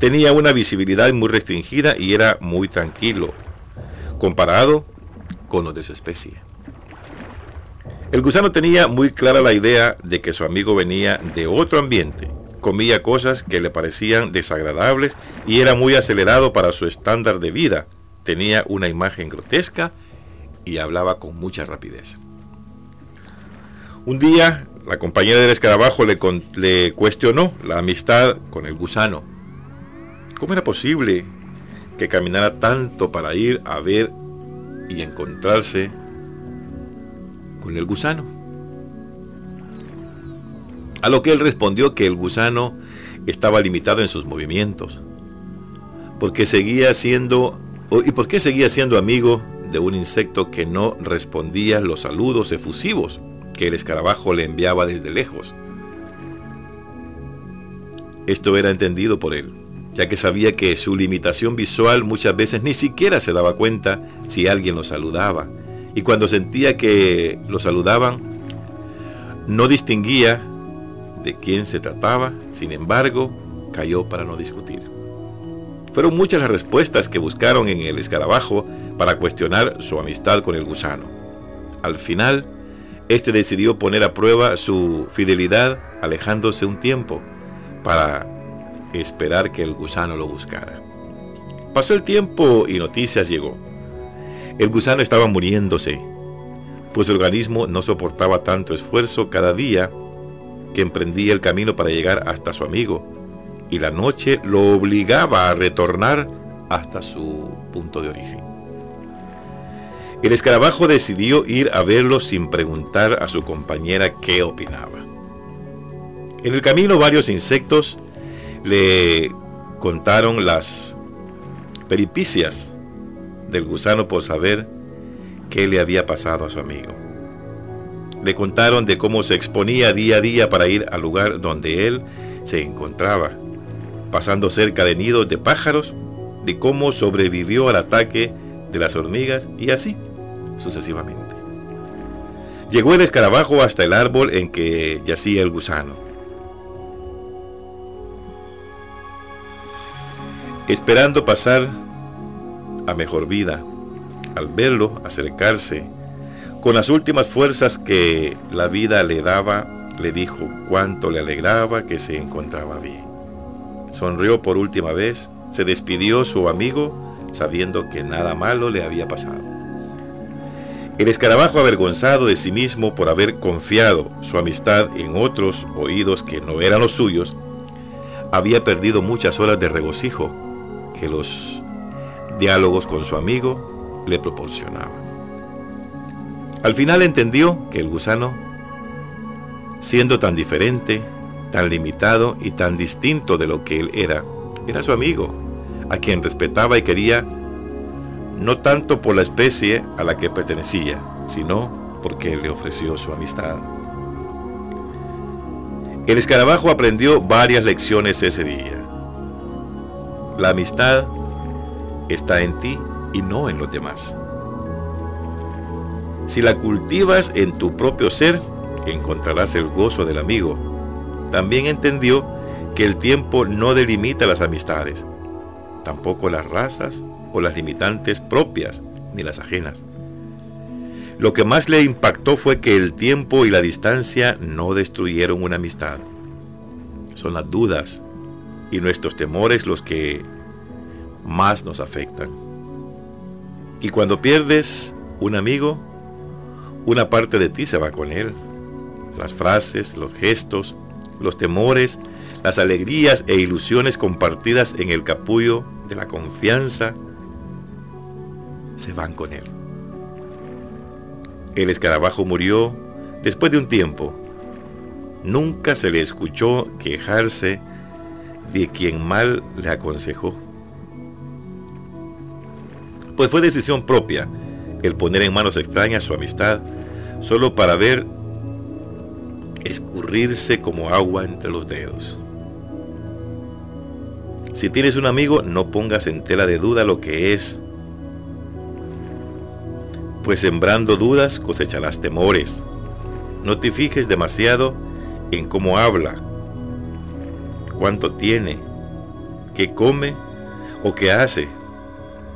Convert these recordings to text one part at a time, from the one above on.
Tenía una visibilidad muy restringida y era muy tranquilo, comparado con los de su especie. El gusano tenía muy clara la idea de que su amigo venía de otro ambiente, comía cosas que le parecían desagradables y era muy acelerado para su estándar de vida. Tenía una imagen grotesca y hablaba con mucha rapidez. Un día, la compañera del escarabajo le, le cuestionó la amistad con el gusano. ¿Cómo era posible que caminara tanto para ir a ver y encontrarse con el gusano? A lo que él respondió que el gusano estaba limitado en sus movimientos, porque seguía siendo y por qué seguía siendo amigo de un insecto que no respondía los saludos efusivos que el escarabajo le enviaba desde lejos. Esto era entendido por él ya que sabía que su limitación visual muchas veces ni siquiera se daba cuenta si alguien lo saludaba. Y cuando sentía que lo saludaban, no distinguía de quién se trataba, sin embargo, cayó para no discutir. Fueron muchas las respuestas que buscaron en el escarabajo para cuestionar su amistad con el gusano. Al final, este decidió poner a prueba su fidelidad alejándose un tiempo para esperar que el gusano lo buscara. Pasó el tiempo y noticias llegó. El gusano estaba muriéndose, pues su organismo no soportaba tanto esfuerzo cada día que emprendía el camino para llegar hasta su amigo, y la noche lo obligaba a retornar hasta su punto de origen. El escarabajo decidió ir a verlo sin preguntar a su compañera qué opinaba. En el camino varios insectos le contaron las peripicias del gusano por saber qué le había pasado a su amigo. Le contaron de cómo se exponía día a día para ir al lugar donde él se encontraba, pasando cerca de nidos de pájaros, de cómo sobrevivió al ataque de las hormigas y así sucesivamente. Llegó el escarabajo hasta el árbol en que yacía el gusano esperando pasar a mejor vida. Al verlo acercarse, con las últimas fuerzas que la vida le daba, le dijo cuánto le alegraba que se encontraba bien. Sonrió por última vez, se despidió su amigo sabiendo que nada malo le había pasado. El escarabajo avergonzado de sí mismo por haber confiado su amistad en otros oídos que no eran los suyos, había perdido muchas horas de regocijo que los diálogos con su amigo le proporcionaban. Al final entendió que el gusano, siendo tan diferente, tan limitado y tan distinto de lo que él era, era su amigo, a quien respetaba y quería, no tanto por la especie a la que pertenecía, sino porque le ofreció su amistad. El escarabajo aprendió varias lecciones ese día. La amistad está en ti y no en los demás. Si la cultivas en tu propio ser, encontrarás el gozo del amigo. También entendió que el tiempo no delimita las amistades, tampoco las razas o las limitantes propias ni las ajenas. Lo que más le impactó fue que el tiempo y la distancia no destruyeron una amistad. Son las dudas, y nuestros temores los que más nos afectan. Y cuando pierdes un amigo, una parte de ti se va con él. Las frases, los gestos, los temores, las alegrías e ilusiones compartidas en el capullo de la confianza se van con él. El escarabajo murió después de un tiempo. Nunca se le escuchó quejarse de quien mal le aconsejó. Pues fue decisión propia el poner en manos extrañas su amistad, solo para ver escurrirse como agua entre los dedos. Si tienes un amigo, no pongas en tela de duda lo que es, pues sembrando dudas cosecharás temores. No te fijes demasiado en cómo habla, cuánto tiene qué come o qué hace,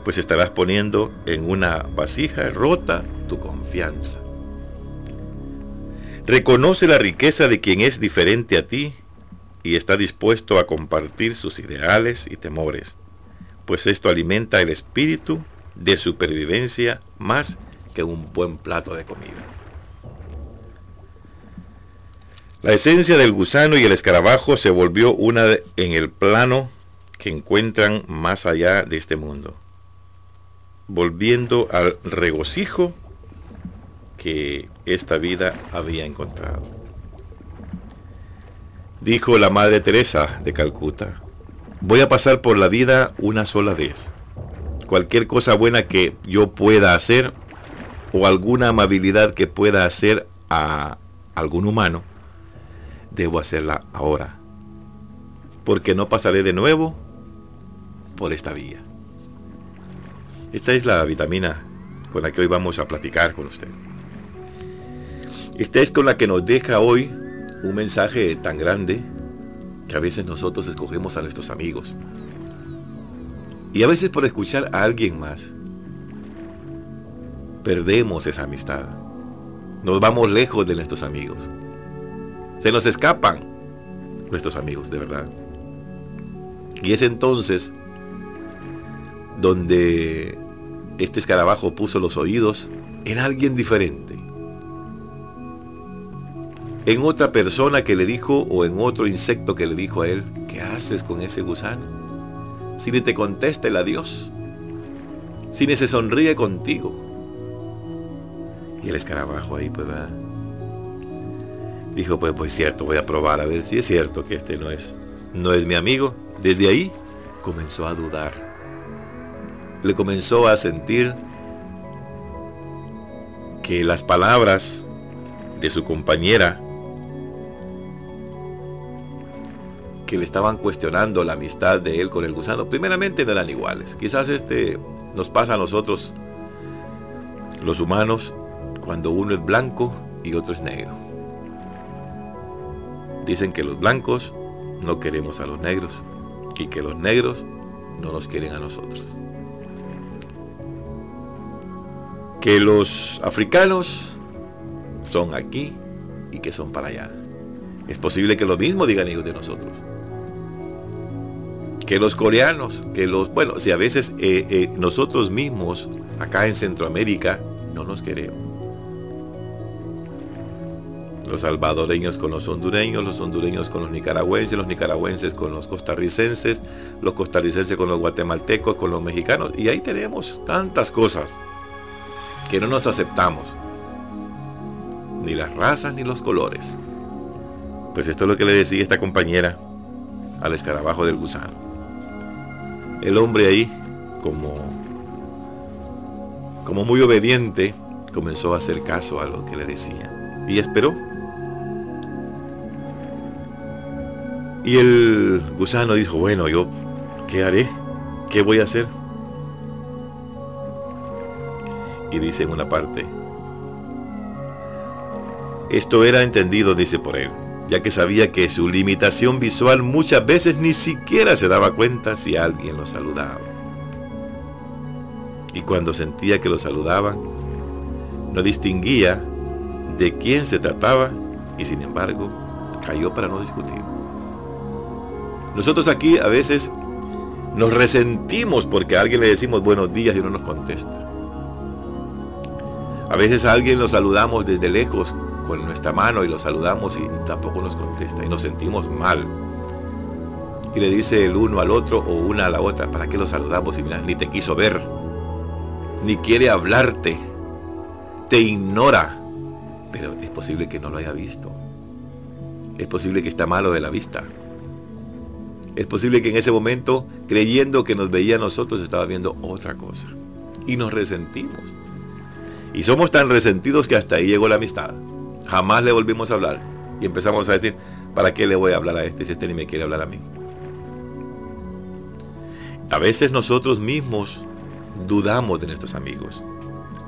pues estarás poniendo en una vasija rota tu confianza. Reconoce la riqueza de quien es diferente a ti y está dispuesto a compartir sus ideales y temores, pues esto alimenta el espíritu de supervivencia más que un buen plato de comida. La esencia del gusano y el escarabajo se volvió una en el plano que encuentran más allá de este mundo, volviendo al regocijo que esta vida había encontrado. Dijo la Madre Teresa de Calcuta, voy a pasar por la vida una sola vez. Cualquier cosa buena que yo pueda hacer o alguna amabilidad que pueda hacer a algún humano, debo hacerla ahora. Porque no pasaré de nuevo por esta vía. Esta es la vitamina con la que hoy vamos a platicar con usted. Esta es con la que nos deja hoy un mensaje tan grande que a veces nosotros escogemos a nuestros amigos. Y a veces por escuchar a alguien más, perdemos esa amistad. Nos vamos lejos de nuestros amigos. Se nos escapan nuestros amigos, de verdad. Y es entonces donde este escarabajo puso los oídos en alguien diferente en otra persona que le dijo o en otro insecto que le dijo a él, ¿qué haces con ese gusano? Si ni te contesta el adiós, si ni se sonríe contigo. Y el escarabajo ahí, pues. Dijo, pues, pues cierto, voy a probar a ver si es cierto que este no es, no es mi amigo. Desde ahí comenzó a dudar. Le comenzó a sentir que las palabras de su compañera que le estaban cuestionando la amistad de él con el gusano, primeramente no eran iguales. Quizás este nos pasa a nosotros, los humanos, cuando uno es blanco y otro es negro. Dicen que los blancos no queremos a los negros y que los negros no nos quieren a nosotros. Que los africanos son aquí y que son para allá. Es posible que lo mismo digan ellos de nosotros que los coreanos, que los, bueno, si a veces eh, eh, nosotros mismos acá en Centroamérica no nos queremos. Los salvadoreños con los hondureños, los hondureños con los nicaragüenses, los nicaragüenses con los costarricenses, los costarricenses con los guatemaltecos, con los mexicanos. Y ahí tenemos tantas cosas que no nos aceptamos. Ni las razas ni los colores. Pues esto es lo que le decía esta compañera al escarabajo del gusano el hombre ahí, como, como muy obediente, comenzó a hacer caso a lo que le decía. Y esperó. Y el gusano dijo, bueno, yo, ¿qué haré? ¿Qué voy a hacer? Y dice en una parte, esto era entendido, dice por él ya que sabía que su limitación visual muchas veces ni siquiera se daba cuenta si alguien lo saludaba. Y cuando sentía que lo saludaban, no distinguía de quién se trataba y sin embargo cayó para no discutir. Nosotros aquí a veces nos resentimos porque a alguien le decimos buenos días y no nos contesta. A veces a alguien lo saludamos desde lejos con nuestra mano y lo saludamos y tampoco nos contesta y nos sentimos mal. Y le dice el uno al otro o una a la otra, ¿para qué lo saludamos? Y mira, ni te quiso ver, ni quiere hablarte, te ignora. Pero es posible que no lo haya visto. Es posible que está malo de la vista. Es posible que en ese momento, creyendo que nos veía a nosotros, estaba viendo otra cosa. Y nos resentimos. Y somos tan resentidos que hasta ahí llegó la amistad. Jamás le volvimos a hablar. Y empezamos a decir, ¿para qué le voy a hablar a este si este ni me quiere hablar a mí? A veces nosotros mismos dudamos de nuestros amigos.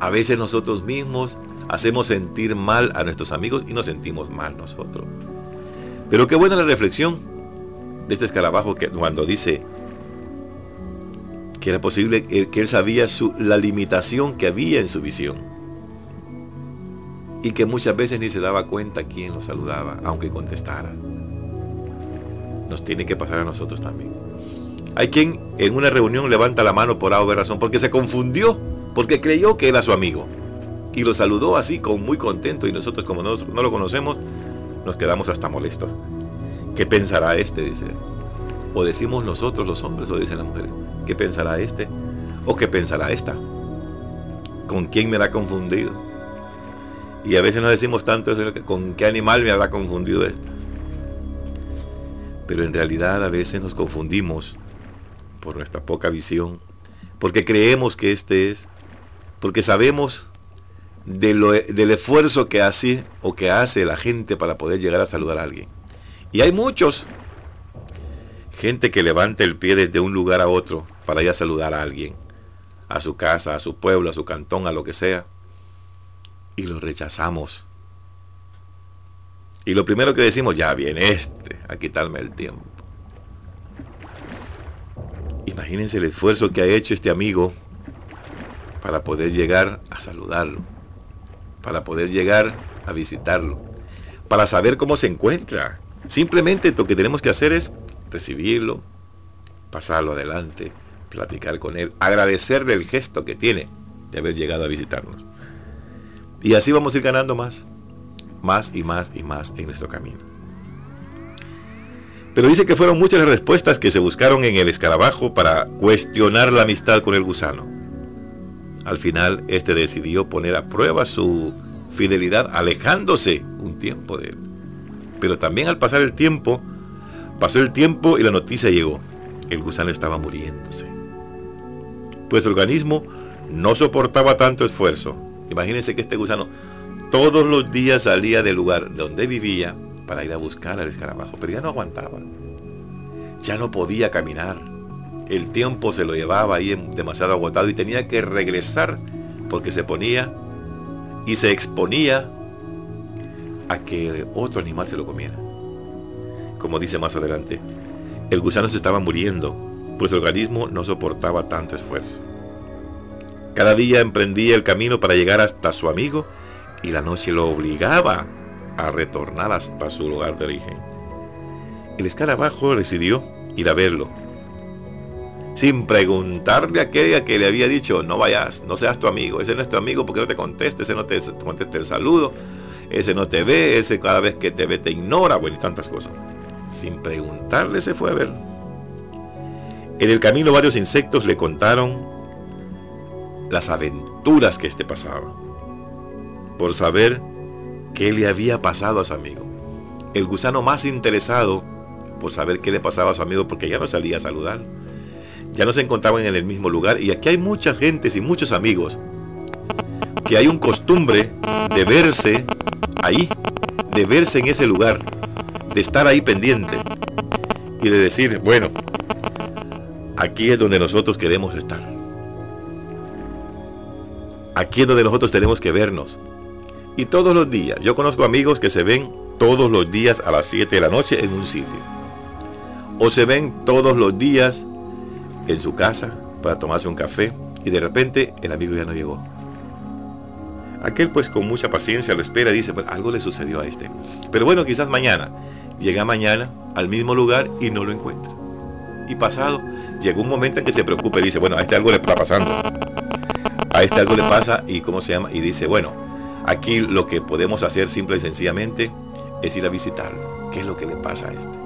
A veces nosotros mismos hacemos sentir mal a nuestros amigos y nos sentimos mal nosotros. Pero qué buena la reflexión de este escarabajo que cuando dice, que era posible que él sabía su, la limitación que había en su visión y que muchas veces ni se daba cuenta quién lo saludaba, aunque contestara. Nos tiene que pasar a nosotros también. Hay quien en una reunión levanta la mano por A razón porque se confundió, porque creyó que era su amigo y lo saludó así, con muy contento, y nosotros como no, no lo conocemos, nos quedamos hasta molestos. ¿Qué pensará este? Dice. O decimos nosotros los hombres, o dicen las mujeres. ¿Qué pensará este? ¿O qué pensará esta? ¿Con quién me ha confundido? Y a veces nos decimos tanto con qué animal me habrá confundido esto. Pero en realidad a veces nos confundimos por nuestra poca visión, porque creemos que este es, porque sabemos del esfuerzo que hace o que hace la gente para poder llegar a saludar a alguien. Y hay muchos, gente que levanta el pie desde un lugar a otro para ir a saludar a alguien, a su casa, a su pueblo, a su cantón, a lo que sea, y lo rechazamos. Y lo primero que decimos, ya viene este a quitarme el tiempo. Imagínense el esfuerzo que ha hecho este amigo para poder llegar a saludarlo para poder llegar a visitarlo, para saber cómo se encuentra. Simplemente lo que tenemos que hacer es recibirlo, pasarlo adelante, platicar con él, agradecerle el gesto que tiene de haber llegado a visitarnos. Y así vamos a ir ganando más, más y más y más en nuestro camino. Pero dice que fueron muchas las respuestas que se buscaron en el escarabajo para cuestionar la amistad con el gusano. Al final, este decidió poner a prueba su fidelidad alejándose un tiempo de él. Pero también al pasar el tiempo, pasó el tiempo y la noticia llegó. El gusano estaba muriéndose. Pues el organismo no soportaba tanto esfuerzo. Imagínense que este gusano todos los días salía del lugar donde vivía para ir a buscar al escarabajo, pero ya no aguantaba. Ya no podía caminar el tiempo se lo llevaba ahí demasiado agotado y tenía que regresar porque se ponía y se exponía a que otro animal se lo comiera. Como dice más adelante, el gusano se estaba muriendo, pues el organismo no soportaba tanto esfuerzo. Cada día emprendía el camino para llegar hasta su amigo y la noche lo obligaba a retornar hasta su lugar de origen. El escarabajo decidió ir a verlo sin preguntarle a aquella que le había dicho, no vayas, no seas tu amigo, ese no es tu amigo porque no te conteste, ese no te conteste el saludo, ese no te ve, ese cada vez que te ve te ignora, bueno, y tantas cosas. Sin preguntarle se fue a ver. En el camino varios insectos le contaron las aventuras que éste pasaba, por saber qué le había pasado a su amigo. El gusano más interesado por saber qué le pasaba a su amigo porque ya no salía a saludar ya no se encontraban en el mismo lugar y aquí hay muchas gentes y muchos amigos que hay un costumbre de verse ahí, de verse en ese lugar, de estar ahí pendiente y de decir, bueno, aquí es donde nosotros queremos estar. Aquí es donde nosotros tenemos que vernos. Y todos los días, yo conozco amigos que se ven todos los días a las 7 de la noche en un sitio. O se ven todos los días en su casa para tomarse un café y de repente el amigo ya no llegó. Aquel pues con mucha paciencia lo espera y dice, pues algo le sucedió a este. Pero bueno, quizás mañana. Llega mañana al mismo lugar y no lo encuentra. Y pasado, llegó un momento en que se preocupa y dice, bueno, a este algo le está pasando. A este algo le pasa y cómo se llama. Y dice, bueno, aquí lo que podemos hacer simple y sencillamente es ir a visitarlo. ¿Qué es lo que le pasa a este?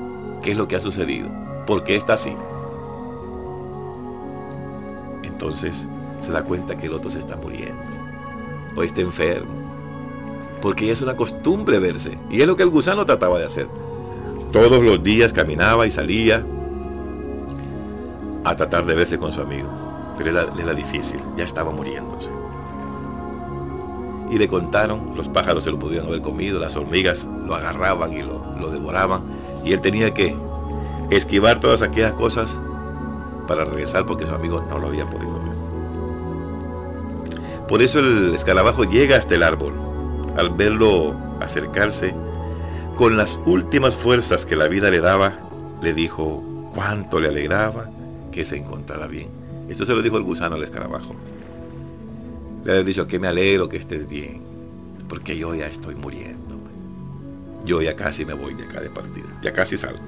¿Qué es lo que ha sucedido? ¿Por qué está así? entonces se da cuenta que el otro se está muriendo o está enfermo. Porque es una costumbre verse. Y es lo que el gusano trataba de hacer. Todos los días caminaba y salía a tratar de verse con su amigo. Pero era, era difícil, ya estaba muriéndose. Y le contaron, los pájaros se lo podían haber comido, las hormigas lo agarraban y lo, lo devoraban. Y él tenía que esquivar todas aquellas cosas para regresar porque su amigo no lo había podido. Por eso el escarabajo llega hasta el árbol. Al verlo acercarse, con las últimas fuerzas que la vida le daba, le dijo cuánto le alegraba que se encontrara bien. Esto se lo dijo el gusano al escarabajo. Le ha dicho que me alegro que estés bien, porque yo ya estoy muriendo. Yo ya casi me voy de acá de partida, ya casi salgo.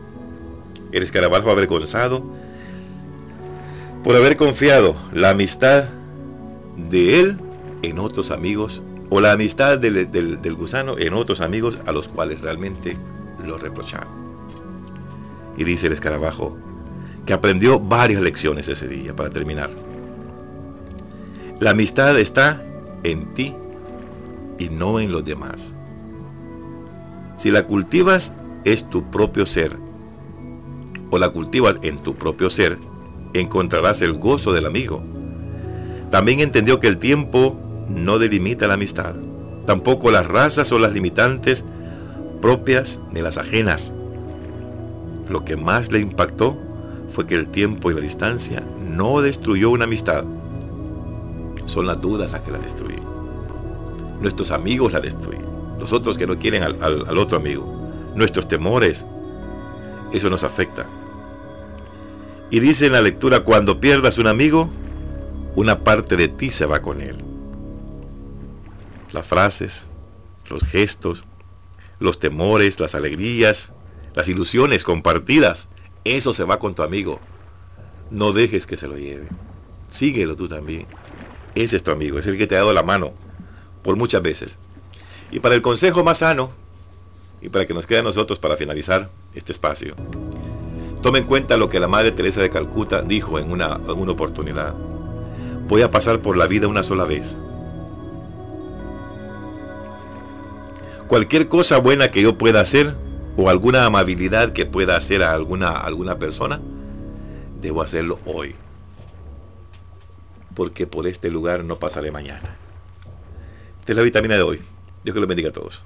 El escarabajo avergonzado por haber confiado la amistad de él en otros amigos o la amistad del, del, gusano en otros amigos a los cuales realmente lo reprocharon. Y dice el escarabajo que aprendió varias lecciones ese día para terminar. La amistad está en ti y no en los demás. Si la cultivas es tu propio ser o la cultivas en tu propio ser, encontrarás el gozo del amigo. También entendió que el tiempo no delimita la amistad, tampoco las razas o las limitantes propias ni las ajenas. Lo que más le impactó fue que el tiempo y la distancia no destruyó una amistad. Son las dudas las que la destruyen. Nuestros amigos la destruyen. Los otros que no quieren al, al otro amigo. Nuestros temores. Eso nos afecta. Y dice en la lectura, cuando pierdas un amigo, una parte de ti se va con él las frases, los gestos, los temores, las alegrías, las ilusiones compartidas. Eso se va con tu amigo. No dejes que se lo lleve. Síguelo tú también. Ese es tu amigo, es el que te ha dado la mano por muchas veces. Y para el consejo más sano, y para que nos quede a nosotros para finalizar este espacio, tome en cuenta lo que la Madre Teresa de Calcuta dijo en una, en una oportunidad. Voy a pasar por la vida una sola vez cualquier cosa buena que yo pueda hacer o alguna amabilidad que pueda hacer a alguna, alguna persona, debo hacerlo hoy. Porque por este lugar no pasaré mañana. Esta es la vitamina de hoy. Dios que lo bendiga a todos.